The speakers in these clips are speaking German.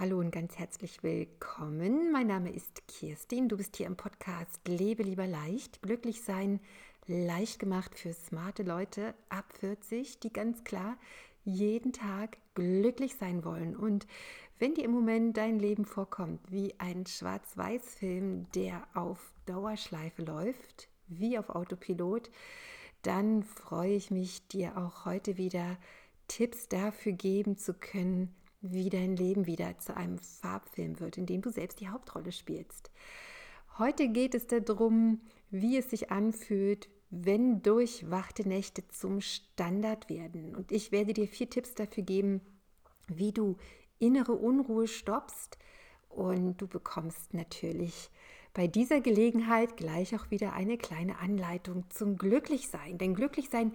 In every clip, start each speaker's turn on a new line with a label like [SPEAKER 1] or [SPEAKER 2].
[SPEAKER 1] Hallo und ganz herzlich willkommen. Mein Name ist Kirstin. Du bist hier im Podcast Lebe lieber leicht. Glücklich sein, leicht gemacht für smarte Leute ab 40, die ganz klar jeden Tag glücklich sein wollen. Und wenn dir im Moment dein Leben vorkommt wie ein Schwarz-Weiß-Film, der auf Dauerschleife läuft, wie auf Autopilot, dann freue ich mich, dir auch heute wieder Tipps dafür geben zu können, wie dein Leben wieder zu einem Farbfilm wird, in dem du selbst die Hauptrolle spielst. Heute geht es darum, wie es sich anfühlt, wenn durchwachte Nächte zum Standard werden. Und ich werde dir vier Tipps dafür geben, wie du innere Unruhe stoppst. Und du bekommst natürlich bei dieser Gelegenheit gleich auch wieder eine kleine Anleitung zum Glücklichsein. Denn Glücklichsein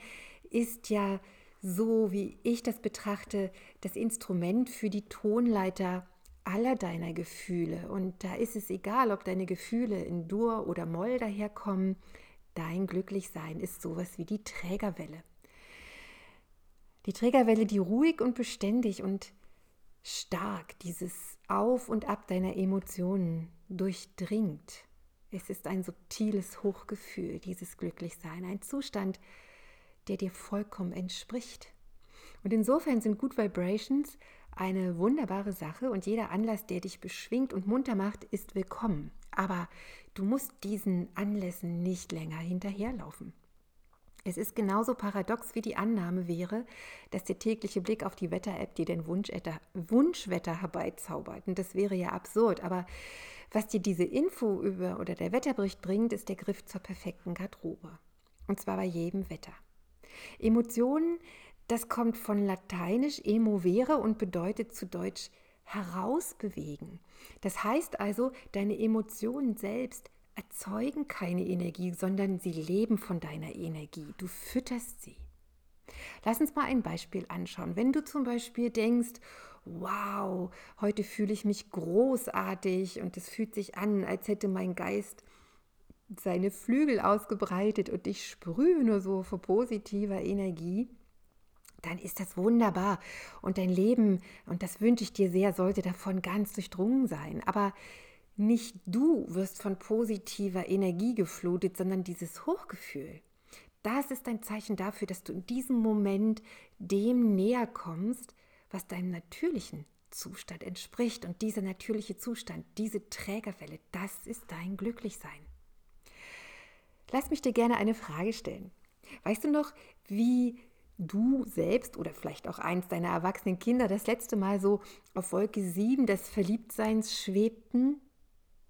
[SPEAKER 1] ist ja so wie ich das betrachte, das Instrument für die Tonleiter aller deiner Gefühle. Und da ist es egal, ob deine Gefühle in Dur oder Moll daherkommen. Dein Glücklichsein ist sowas wie die Trägerwelle. Die Trägerwelle, die ruhig und beständig und stark dieses Auf und Ab deiner Emotionen durchdringt. Es ist ein subtiles Hochgefühl, dieses Glücklichsein, ein Zustand, der dir vollkommen entspricht. Und insofern sind Good Vibrations eine wunderbare Sache und jeder Anlass, der dich beschwingt und munter macht, ist willkommen. Aber du musst diesen Anlässen nicht länger hinterherlaufen. Es ist genauso paradox wie die Annahme wäre, dass der tägliche Blick auf die Wetter-App dir den Wunschwetter, Wunschwetter herbeizaubert. Und das wäre ja absurd. Aber was dir diese Info über oder der Wetterbericht bringt, ist der Griff zur perfekten Garderobe. Und zwar bei jedem Wetter. Emotionen, das kommt von lateinisch emovere und bedeutet zu Deutsch herausbewegen. Das heißt also, deine Emotionen selbst erzeugen keine Energie, sondern sie leben von deiner Energie. Du fütterst sie. Lass uns mal ein Beispiel anschauen. Wenn du zum Beispiel denkst, wow, heute fühle ich mich großartig und es fühlt sich an, als hätte mein Geist seine Flügel ausgebreitet und ich sprühe nur so vor positiver Energie, dann ist das wunderbar. Und dein Leben, und das wünsche ich dir sehr, sollte davon ganz durchdrungen sein. Aber nicht du wirst von positiver Energie geflutet, sondern dieses Hochgefühl. Das ist ein Zeichen dafür, dass du in diesem Moment dem näher kommst, was deinem natürlichen Zustand entspricht. Und dieser natürliche Zustand, diese Trägerwelle, das ist dein Glücklichsein. Lass mich dir gerne eine Frage stellen. Weißt du noch, wie du selbst oder vielleicht auch eins deiner erwachsenen Kinder das letzte Mal so auf Wolke 7 des Verliebtseins schwebten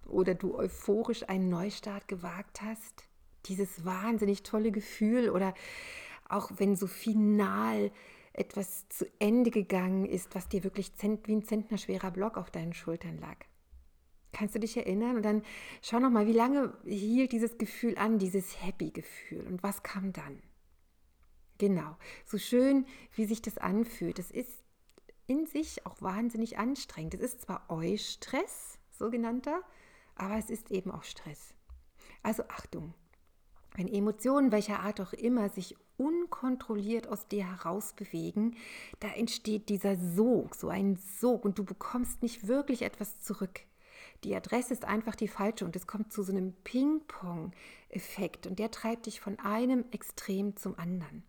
[SPEAKER 1] oder du euphorisch einen Neustart gewagt hast? Dieses wahnsinnig tolle Gefühl oder auch wenn so final etwas zu Ende gegangen ist, was dir wirklich wie ein zentnerschwerer Block auf deinen Schultern lag. Kannst du dich erinnern? Und dann schau noch mal, wie lange hielt dieses Gefühl an, dieses Happy-Gefühl und was kam dann? Genau, so schön, wie sich das anfühlt. Das ist in sich auch wahnsinnig anstrengend. Es ist zwar Eustress, sogenannter, aber es ist eben auch Stress. Also Achtung, wenn Emotionen welcher Art auch immer sich unkontrolliert aus dir heraus bewegen, da entsteht dieser Sog, so ein Sog und du bekommst nicht wirklich etwas zurück die Adresse ist einfach die falsche und es kommt zu so einem Ping-Pong-Effekt und der treibt dich von einem Extrem zum anderen.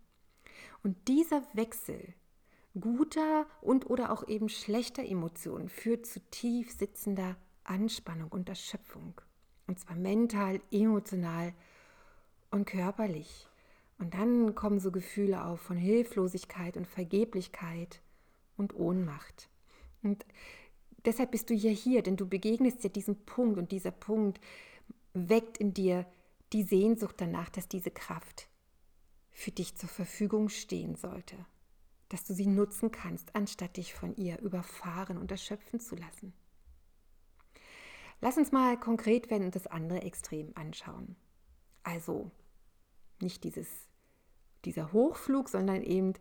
[SPEAKER 1] Und dieser Wechsel guter und oder auch eben schlechter Emotionen führt zu tief sitzender Anspannung und Erschöpfung. Und zwar mental, emotional und körperlich. Und dann kommen so Gefühle auf von Hilflosigkeit und Vergeblichkeit und Ohnmacht. Und Deshalb bist du ja hier, denn du begegnest ja diesem Punkt und dieser Punkt weckt in dir die Sehnsucht danach, dass diese Kraft für dich zur Verfügung stehen sollte, dass du sie nutzen kannst, anstatt dich von ihr überfahren und erschöpfen zu lassen. Lass uns mal konkret werden und das andere Extrem anschauen. Also nicht dieses, dieser Hochflug, sondern eben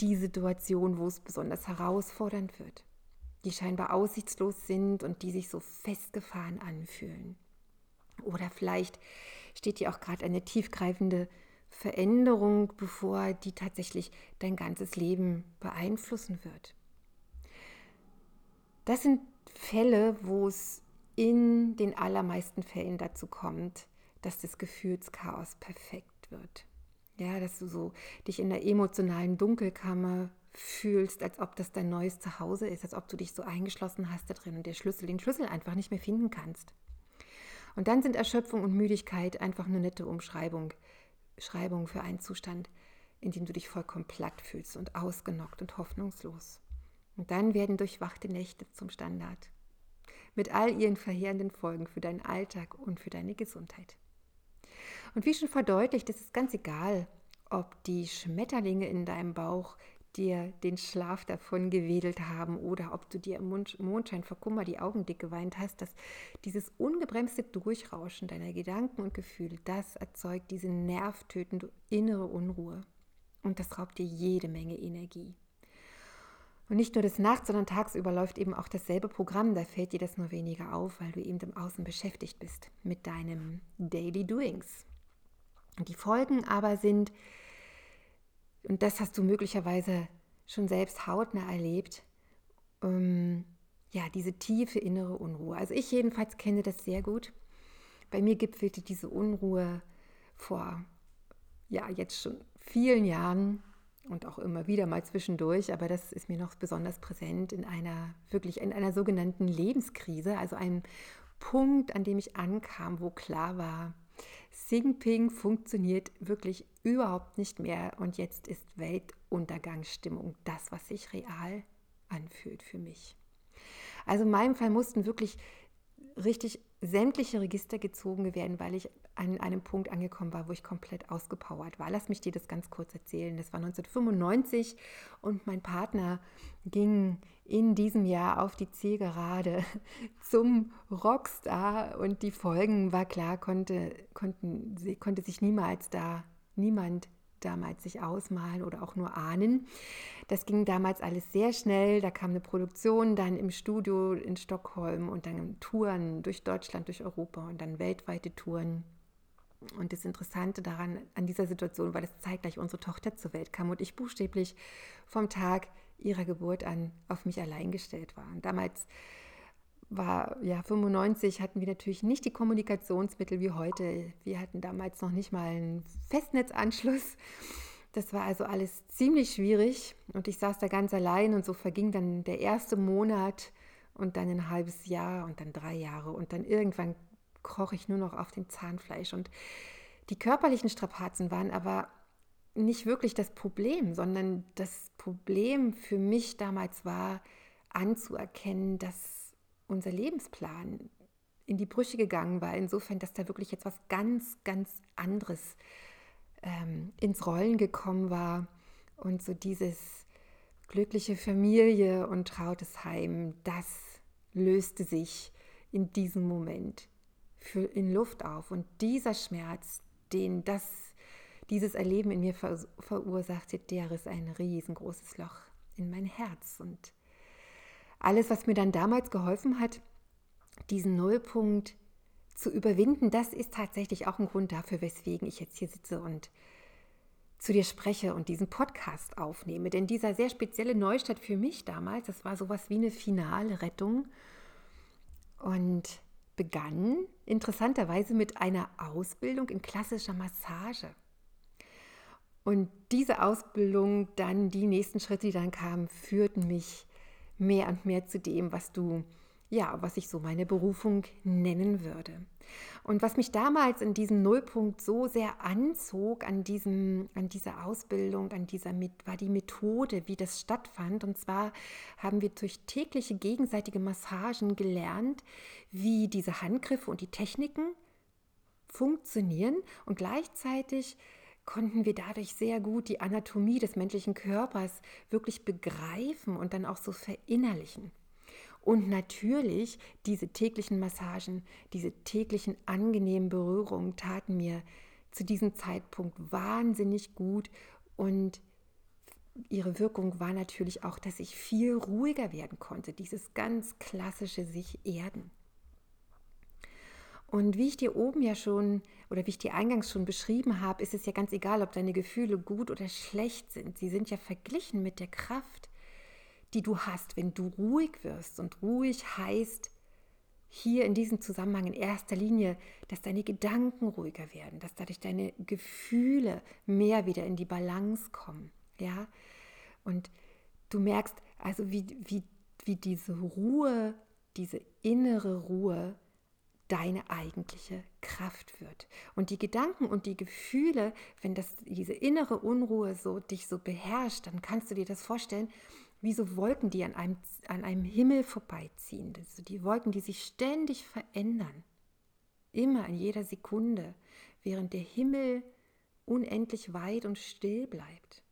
[SPEAKER 1] die Situation, wo es besonders herausfordernd wird die scheinbar aussichtslos sind und die sich so festgefahren anfühlen. Oder vielleicht steht dir auch gerade eine tiefgreifende Veränderung bevor, die tatsächlich dein ganzes Leben beeinflussen wird. Das sind Fälle, wo es in den allermeisten Fällen dazu kommt, dass das Gefühlschaos perfekt wird. Ja, dass du so dich in der emotionalen Dunkelkammer fühlst, als ob das dein neues Zuhause ist, als ob du dich so eingeschlossen hast da drin und der Schlüssel, den Schlüssel einfach nicht mehr finden kannst. Und dann sind Erschöpfung und Müdigkeit einfach eine nette Umschreibung Schreibung für einen Zustand, in dem du dich vollkommen platt fühlst und ausgenockt und hoffnungslos. Und dann werden durchwachte Nächte zum Standard. Mit all ihren verheerenden Folgen für deinen Alltag und für deine Gesundheit. Und wie schon verdeutlicht, ist es ganz egal, ob die Schmetterlinge in deinem Bauch dir den Schlaf davon gewedelt haben oder ob du dir im Mondschein vor Kummer die Augen dick geweint hast, dass dieses ungebremste Durchrauschen deiner Gedanken und Gefühle, das erzeugt diese nervtötende innere Unruhe. Und das raubt dir jede Menge Energie. Und nicht nur des Nachts, sondern tagsüber läuft eben auch dasselbe Programm. Da fällt dir das nur weniger auf, weil du eben im Außen beschäftigt bist mit deinem Daily Doings. Die Folgen aber sind, und das hast du möglicherweise schon selbst hautnah erlebt, ähm, ja, diese tiefe innere Unruhe. Also ich jedenfalls kenne das sehr gut. Bei mir gipfelte diese Unruhe vor, ja, jetzt schon vielen Jahren und auch immer wieder mal zwischendurch, aber das ist mir noch besonders präsent in einer wirklich in einer sogenannten Lebenskrise, also einem Punkt, an dem ich ankam, wo klar war, Xing funktioniert wirklich überhaupt nicht mehr und jetzt ist Weltuntergangsstimmung das, was sich real anfühlt für mich. Also in meinem Fall mussten wirklich richtig sämtliche Register gezogen werden, weil ich an einem Punkt angekommen war, wo ich komplett ausgepowert war. Lass mich dir das ganz kurz erzählen. Das war 1995 und mein Partner ging in diesem Jahr auf die Zielgerade zum Rockstar und die Folgen war klar, konnte, konnten, konnte sich niemals da niemand damals sich ausmalen oder auch nur ahnen. Das ging damals alles sehr schnell. Da kam eine Produktion dann im Studio in Stockholm und dann Touren durch Deutschland, durch Europa und dann weltweite Touren. Und das Interessante daran, an dieser Situation war, dass zeitgleich unsere Tochter zur Welt kam und ich buchstäblich vom Tag ihrer Geburt an auf mich allein gestellt war. Und damals war ja 95 hatten wir natürlich nicht die Kommunikationsmittel wie heute. Wir hatten damals noch nicht mal einen Festnetzanschluss. Das war also alles ziemlich schwierig und ich saß da ganz allein und so verging dann der erste Monat und dann ein halbes Jahr und dann drei Jahre und dann irgendwann kroch ich nur noch auf dem Zahnfleisch und die körperlichen Strapazen waren aber nicht wirklich das Problem, sondern das Problem für mich damals war anzuerkennen, dass unser Lebensplan in die Brüche gegangen war. Insofern, dass da wirklich jetzt was ganz, ganz anderes ähm, ins Rollen gekommen war. Und so dieses glückliche Familie und trautes Heim, das löste sich in diesem Moment in Luft auf. Und dieser Schmerz, den das, dieses Erleben in mir ver, verursachte, der ist ein riesengroßes Loch in mein Herz. Und alles, was mir dann damals geholfen hat, diesen Nullpunkt zu überwinden, das ist tatsächlich auch ein Grund dafür, weswegen ich jetzt hier sitze und zu dir spreche und diesen Podcast aufnehme. Denn dieser sehr spezielle Neustart für mich damals, das war sowas wie eine finale Rettung und begann interessanterweise mit einer Ausbildung in klassischer Massage. Und diese Ausbildung, dann die nächsten Schritte, die dann kamen, führten mich mehr und mehr zu dem, was du, ja, was ich so meine Berufung nennen würde. Und was mich damals in diesem Nullpunkt so sehr anzog an, diesem, an dieser Ausbildung, an dieser, war die Methode, wie das stattfand. Und zwar haben wir durch tägliche gegenseitige Massagen gelernt, wie diese Handgriffe und die Techniken funktionieren und gleichzeitig konnten wir dadurch sehr gut die Anatomie des menschlichen Körpers wirklich begreifen und dann auch so verinnerlichen. Und natürlich diese täglichen Massagen, diese täglichen angenehmen Berührungen taten mir zu diesem Zeitpunkt wahnsinnig gut und ihre Wirkung war natürlich auch, dass ich viel ruhiger werden konnte, dieses ganz klassische sich erden. Und wie ich dir oben ja schon oder wie ich dir eingangs schon beschrieben habe, ist es ja ganz egal, ob deine Gefühle gut oder schlecht sind. Sie sind ja verglichen mit der Kraft, die du hast, wenn du ruhig wirst. Und ruhig heißt hier in diesem Zusammenhang in erster Linie, dass deine Gedanken ruhiger werden, dass dadurch deine Gefühle mehr wieder in die Balance kommen. Ja? Und du merkst also, wie, wie, wie diese Ruhe, diese innere Ruhe deine eigentliche Kraft wird. Und die Gedanken und die Gefühle, wenn das diese innere Unruhe so dich so beherrscht, dann kannst du dir das vorstellen, wie so Wolken, die an einem, an einem Himmel vorbeiziehen. Also die Wolken, die sich ständig verändern. Immer in jeder Sekunde, während der Himmel unendlich weit und still bleibt.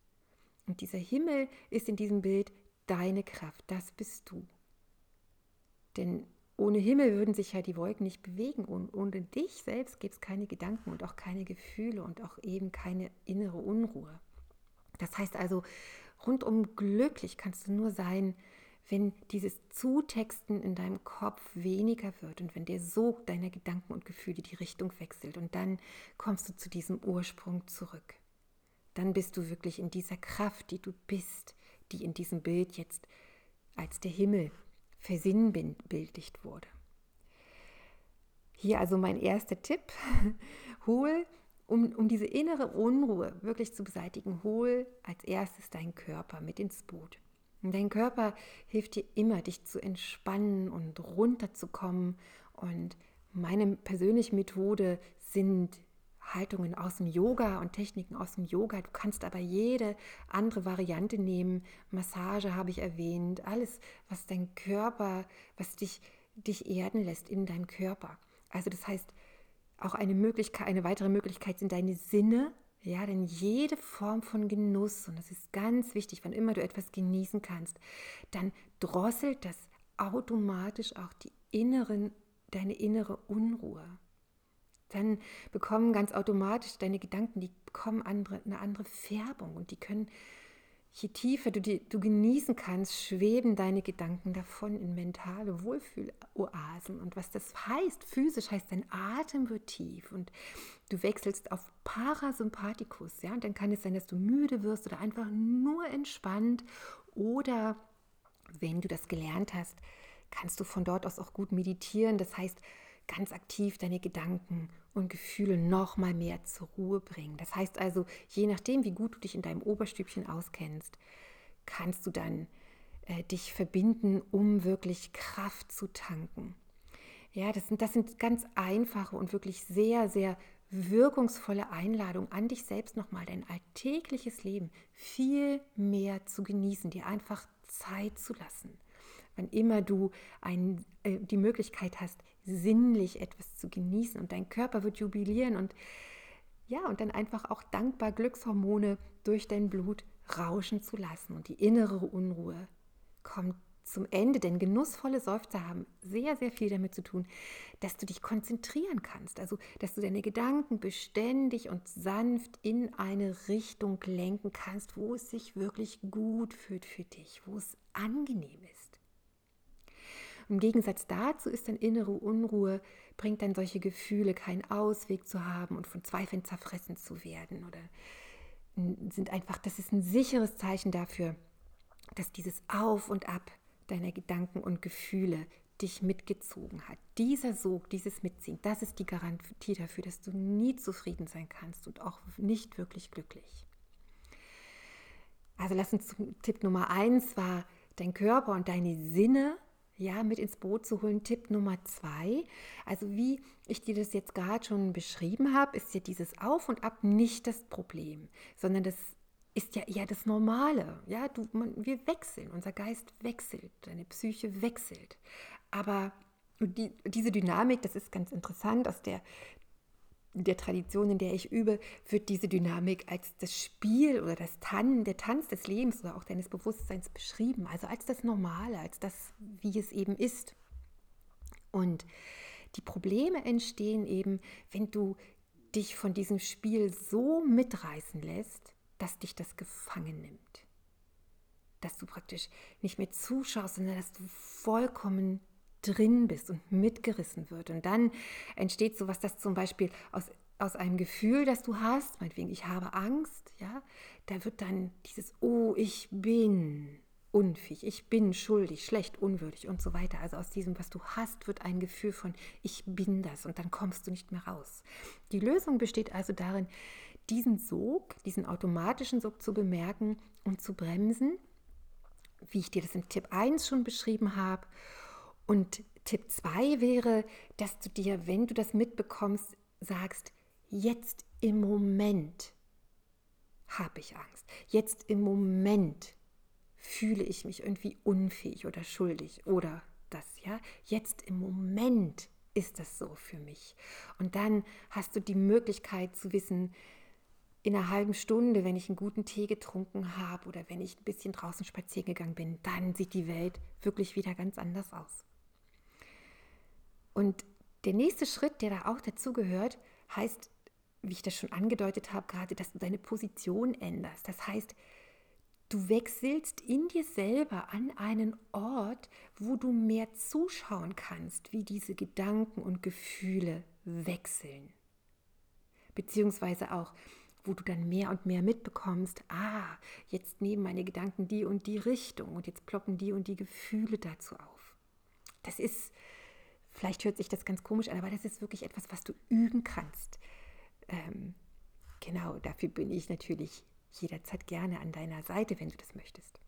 [SPEAKER 1] Und dieser Himmel ist in diesem Bild deine Kraft, das bist du. Denn ohne Himmel würden sich ja die Wolken nicht bewegen und ohne dich selbst gibt es keine Gedanken und auch keine Gefühle und auch eben keine innere Unruhe. Das heißt also, rundum glücklich kannst du nur sein, wenn dieses Zutexten in deinem Kopf weniger wird und wenn der Sog deiner Gedanken und Gefühle die Richtung wechselt und dann kommst du zu diesem Ursprung zurück. Dann bist du wirklich in dieser Kraft, die du bist, die in diesem Bild jetzt als der Himmel versinnbildlicht wurde. Hier also mein erster Tipp. Hol, um, um diese innere Unruhe wirklich zu beseitigen, hol als erstes deinen Körper mit ins Boot. Und dein Körper hilft dir immer, dich zu entspannen und runterzukommen. Und meine persönliche Methode sind Haltungen aus dem Yoga und Techniken aus dem Yoga. Du kannst aber jede andere Variante nehmen. Massage habe ich erwähnt. Alles, was dein Körper, was dich, dich erden lässt in deinem Körper. Also das heißt, auch eine Möglichkeit, eine weitere Möglichkeit sind deine Sinne. Ja, denn jede Form von Genuss, und das ist ganz wichtig, wann immer du etwas genießen kannst, dann drosselt das automatisch auch die inneren, deine innere Unruhe dann bekommen ganz automatisch deine Gedanken, die bekommen andere, eine andere Färbung und die können, je tiefer du, die, du genießen kannst, schweben deine Gedanken davon in mentale Wohlfühloasen. Und was das heißt, physisch heißt, dein Atem wird tief und du wechselst auf Parasympathikus. Ja? Und dann kann es sein, dass du müde wirst oder einfach nur entspannt oder wenn du das gelernt hast, kannst du von dort aus auch gut meditieren. Das heißt, ganz aktiv deine Gedanken und Gefühle noch mal mehr zur Ruhe bringen. Das heißt also, je nachdem, wie gut du dich in deinem Oberstübchen auskennst, kannst du dann äh, dich verbinden, um wirklich Kraft zu tanken. Ja, das sind, das sind ganz einfache und wirklich sehr, sehr wirkungsvolle Einladungen an dich selbst nochmal, dein alltägliches Leben viel mehr zu genießen, dir einfach Zeit zu lassen. Wann immer du ein, äh, die Möglichkeit hast, sinnlich etwas zu genießen und dein Körper wird jubilieren und ja, und dann einfach auch dankbar Glückshormone durch dein Blut rauschen zu lassen und die innere Unruhe kommt zum Ende, denn genussvolle Seufzer haben sehr, sehr viel damit zu tun, dass du dich konzentrieren kannst, also dass du deine Gedanken beständig und sanft in eine Richtung lenken kannst, wo es sich wirklich gut fühlt für dich, wo es angenehm ist. Im Gegensatz dazu ist dann innere Unruhe, bringt dann solche Gefühle, keinen Ausweg zu haben und von Zweifeln zerfressen zu werden oder sind einfach, das ist ein sicheres Zeichen dafür, dass dieses Auf und Ab deiner Gedanken und Gefühle dich mitgezogen hat. Dieser Sog, dieses Mitziehen, das ist die Garantie dafür, dass du nie zufrieden sein kannst und auch nicht wirklich glücklich. Also lass uns Tipp Nummer eins war dein Körper und deine Sinne ja, mit ins Boot zu holen. Tipp Nummer zwei. Also wie ich dir das jetzt gerade schon beschrieben habe, ist ja dieses Auf und Ab nicht das Problem, sondern das ist ja eher das Normale. Ja, du, man, wir wechseln, unser Geist wechselt, deine Psyche wechselt. Aber die, diese Dynamik, das ist ganz interessant, aus der der Tradition, in der ich übe, wird diese Dynamik als das Spiel oder das Tan der Tanz des Lebens oder auch deines Bewusstseins beschrieben, also als das Normale, als das, wie es eben ist. Und die Probleme entstehen eben, wenn du dich von diesem Spiel so mitreißen lässt, dass dich das gefangen nimmt. Dass du praktisch nicht mehr zuschaust, sondern dass du vollkommen drin bist und mitgerissen wird. Und dann entsteht so was, das zum Beispiel aus, aus einem Gefühl, das du hast, meinetwegen, ich habe Angst, ja, da wird dann dieses Oh, ich bin, unfähig, ich bin schuldig, schlecht, unwürdig und so weiter. Also aus diesem, was du hast, wird ein Gefühl von, ich bin das und dann kommst du nicht mehr raus. Die Lösung besteht also darin, diesen Sog, diesen automatischen Sog zu bemerken und zu bremsen, wie ich dir das im Tipp 1 schon beschrieben habe. Und Tipp 2 wäre, dass du dir, wenn du das mitbekommst, sagst, jetzt im Moment habe ich Angst. Jetzt im Moment fühle ich mich irgendwie unfähig oder schuldig oder das, ja. Jetzt im Moment ist das so für mich. Und dann hast du die Möglichkeit zu wissen, in einer halben Stunde, wenn ich einen guten Tee getrunken habe oder wenn ich ein bisschen draußen spazieren gegangen bin, dann sieht die Welt wirklich wieder ganz anders aus. Und der nächste Schritt, der da auch dazugehört, heißt, wie ich das schon angedeutet habe, gerade, dass du deine Position änderst. Das heißt, Du wechselst in dir selber an einen Ort, wo du mehr zuschauen kannst, wie diese Gedanken und Gefühle wechseln. Beziehungsweise auch, wo du dann mehr und mehr mitbekommst, ah, jetzt nehmen meine Gedanken die und die Richtung und jetzt ploppen die und die Gefühle dazu auf. Das ist, vielleicht hört sich das ganz komisch an, aber das ist wirklich etwas, was du üben kannst. Ähm, genau, dafür bin ich natürlich jederzeit gerne an deiner Seite, wenn du das möchtest.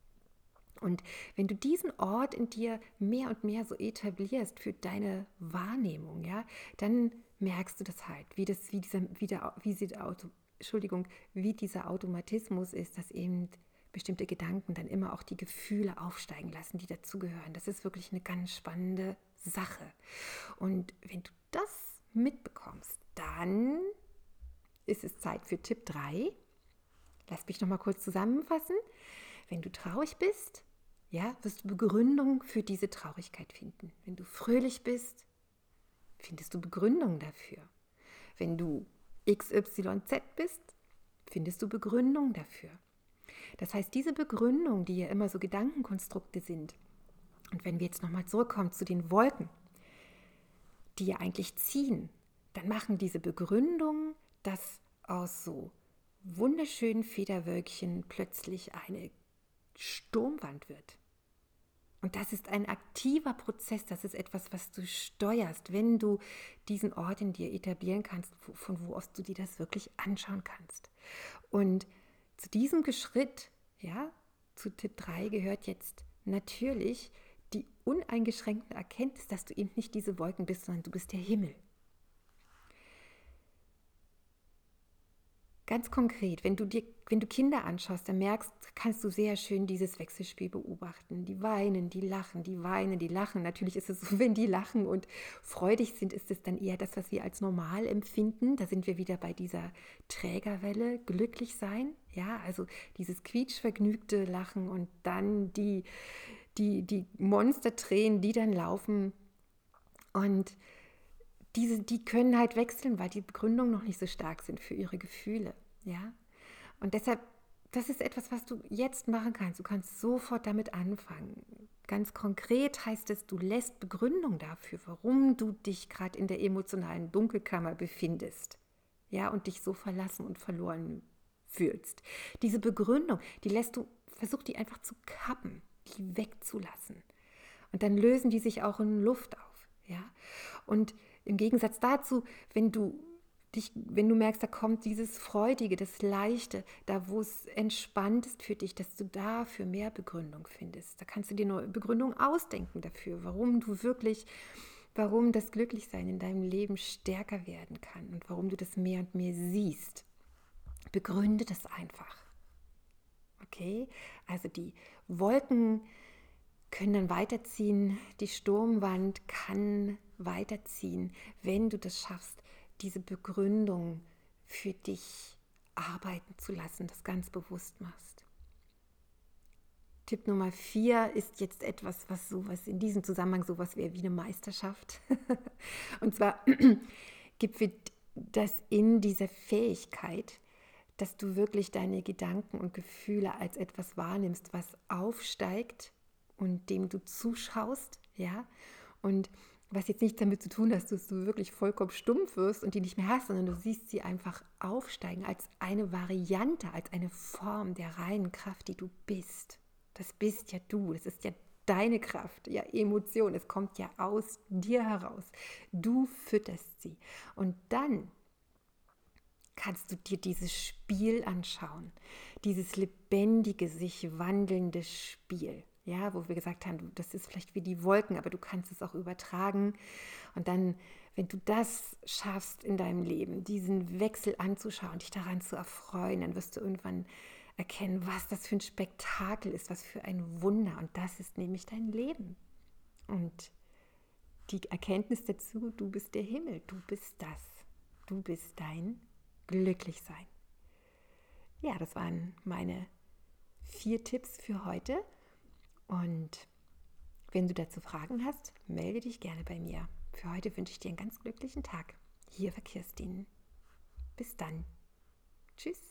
[SPEAKER 1] Und wenn du diesen Ort in dir mehr und mehr so etablierst für deine Wahrnehmung, ja, dann merkst du das halt, wie das, wie dieser, wie der, wie Auto, Entschuldigung, wie dieser Automatismus ist, dass eben bestimmte Gedanken dann immer auch die Gefühle aufsteigen lassen, die dazugehören. Das ist wirklich eine ganz spannende Sache. Und wenn du das mitbekommst, dann ist es Zeit für Tipp 3. Lass mich noch mal kurz zusammenfassen. Wenn du traurig bist, ja, wirst du Begründung für diese Traurigkeit finden. Wenn du fröhlich bist, findest du Begründung dafür. Wenn du XYZ bist, findest du Begründung dafür. Das heißt, diese Begründung, die ja immer so Gedankenkonstrukte sind, und wenn wir jetzt nochmal zurückkommen zu den Wolken, die ja eigentlich ziehen, dann machen diese Begründungen, dass aus so wunderschönen Federwölkchen plötzlich eine Sturmwand wird. Und das ist ein aktiver Prozess, das ist etwas, was du steuerst, wenn du diesen Ort in dir etablieren kannst, von wo aus du dir das wirklich anschauen kannst. Und zu diesem Schritt, ja, zu Tipp 3 gehört jetzt natürlich die uneingeschränkte Erkenntnis, dass du eben nicht diese Wolken bist, sondern du bist der Himmel. Ganz konkret, wenn du dir, wenn du Kinder anschaust, dann merkst, kannst du sehr schön dieses Wechselspiel beobachten. Die weinen, die lachen, die weinen, die lachen. Natürlich ist es so, wenn die lachen und freudig sind, ist es dann eher das, was wir als normal empfinden. Da sind wir wieder bei dieser Trägerwelle, glücklich sein. Ja, also dieses quietschvergnügte Lachen und dann die, die, die Monstertränen, die dann laufen. Und diese, die können halt wechseln, weil die Begründungen noch nicht so stark sind für ihre Gefühle. Ja? Und deshalb, das ist etwas, was du jetzt machen kannst. Du kannst sofort damit anfangen. Ganz konkret heißt es, du lässt Begründung dafür, warum du dich gerade in der emotionalen Dunkelkammer befindest. Ja, und dich so verlassen und verloren fühlst. Diese Begründung, die lässt du, versuch die einfach zu kappen, die wegzulassen. Und dann lösen die sich auch in Luft auf. Ja? Und im Gegensatz dazu, wenn du dich, wenn du merkst, da kommt dieses Freudige, das Leichte, da wo es entspannt ist für dich, dass du dafür mehr Begründung findest. Da kannst du dir eine Begründung ausdenken dafür, warum du wirklich, warum das Glücklichsein in deinem Leben stärker werden kann und warum du das mehr und mehr siehst. Begründe das einfach. Okay? Also die Wolken können dann weiterziehen, die Sturmwand kann weiterziehen, wenn du das schaffst, diese Begründung für dich arbeiten zu lassen, das ganz bewusst machst. Tipp Nummer vier ist jetzt etwas, was sowas in diesem Zusammenhang sowas wäre wie eine Meisterschaft. Und zwar gibt es das in dieser Fähigkeit, dass du wirklich deine Gedanken und Gefühle als etwas wahrnimmst, was aufsteigt und dem du zuschaust, ja, und was jetzt nichts damit zu tun hat, dass du wirklich vollkommen stumpf wirst und die nicht mehr hast, sondern du siehst sie einfach aufsteigen als eine Variante, als eine Form der reinen Kraft, die du bist. Das bist ja du. Das ist ja deine Kraft, ja Emotion. Es kommt ja aus dir heraus. Du fütterst sie. Und dann kannst du dir dieses Spiel anschauen, dieses lebendige, sich wandelnde Spiel. Ja, wo wir gesagt haben, das ist vielleicht wie die Wolken, aber du kannst es auch übertragen. Und dann, wenn du das schaffst in deinem Leben, diesen Wechsel anzuschauen, dich daran zu erfreuen, dann wirst du irgendwann erkennen, was das für ein Spektakel ist, was für ein Wunder. Und das ist nämlich dein Leben. Und die Erkenntnis dazu, du bist der Himmel, du bist das. Du bist dein Glücklichsein. Ja, das waren meine vier Tipps für heute. Und wenn du dazu Fragen hast, melde dich gerne bei mir. Für heute wünsche ich dir einen ganz glücklichen Tag. Hier war Kirstin. Bis dann. Tschüss.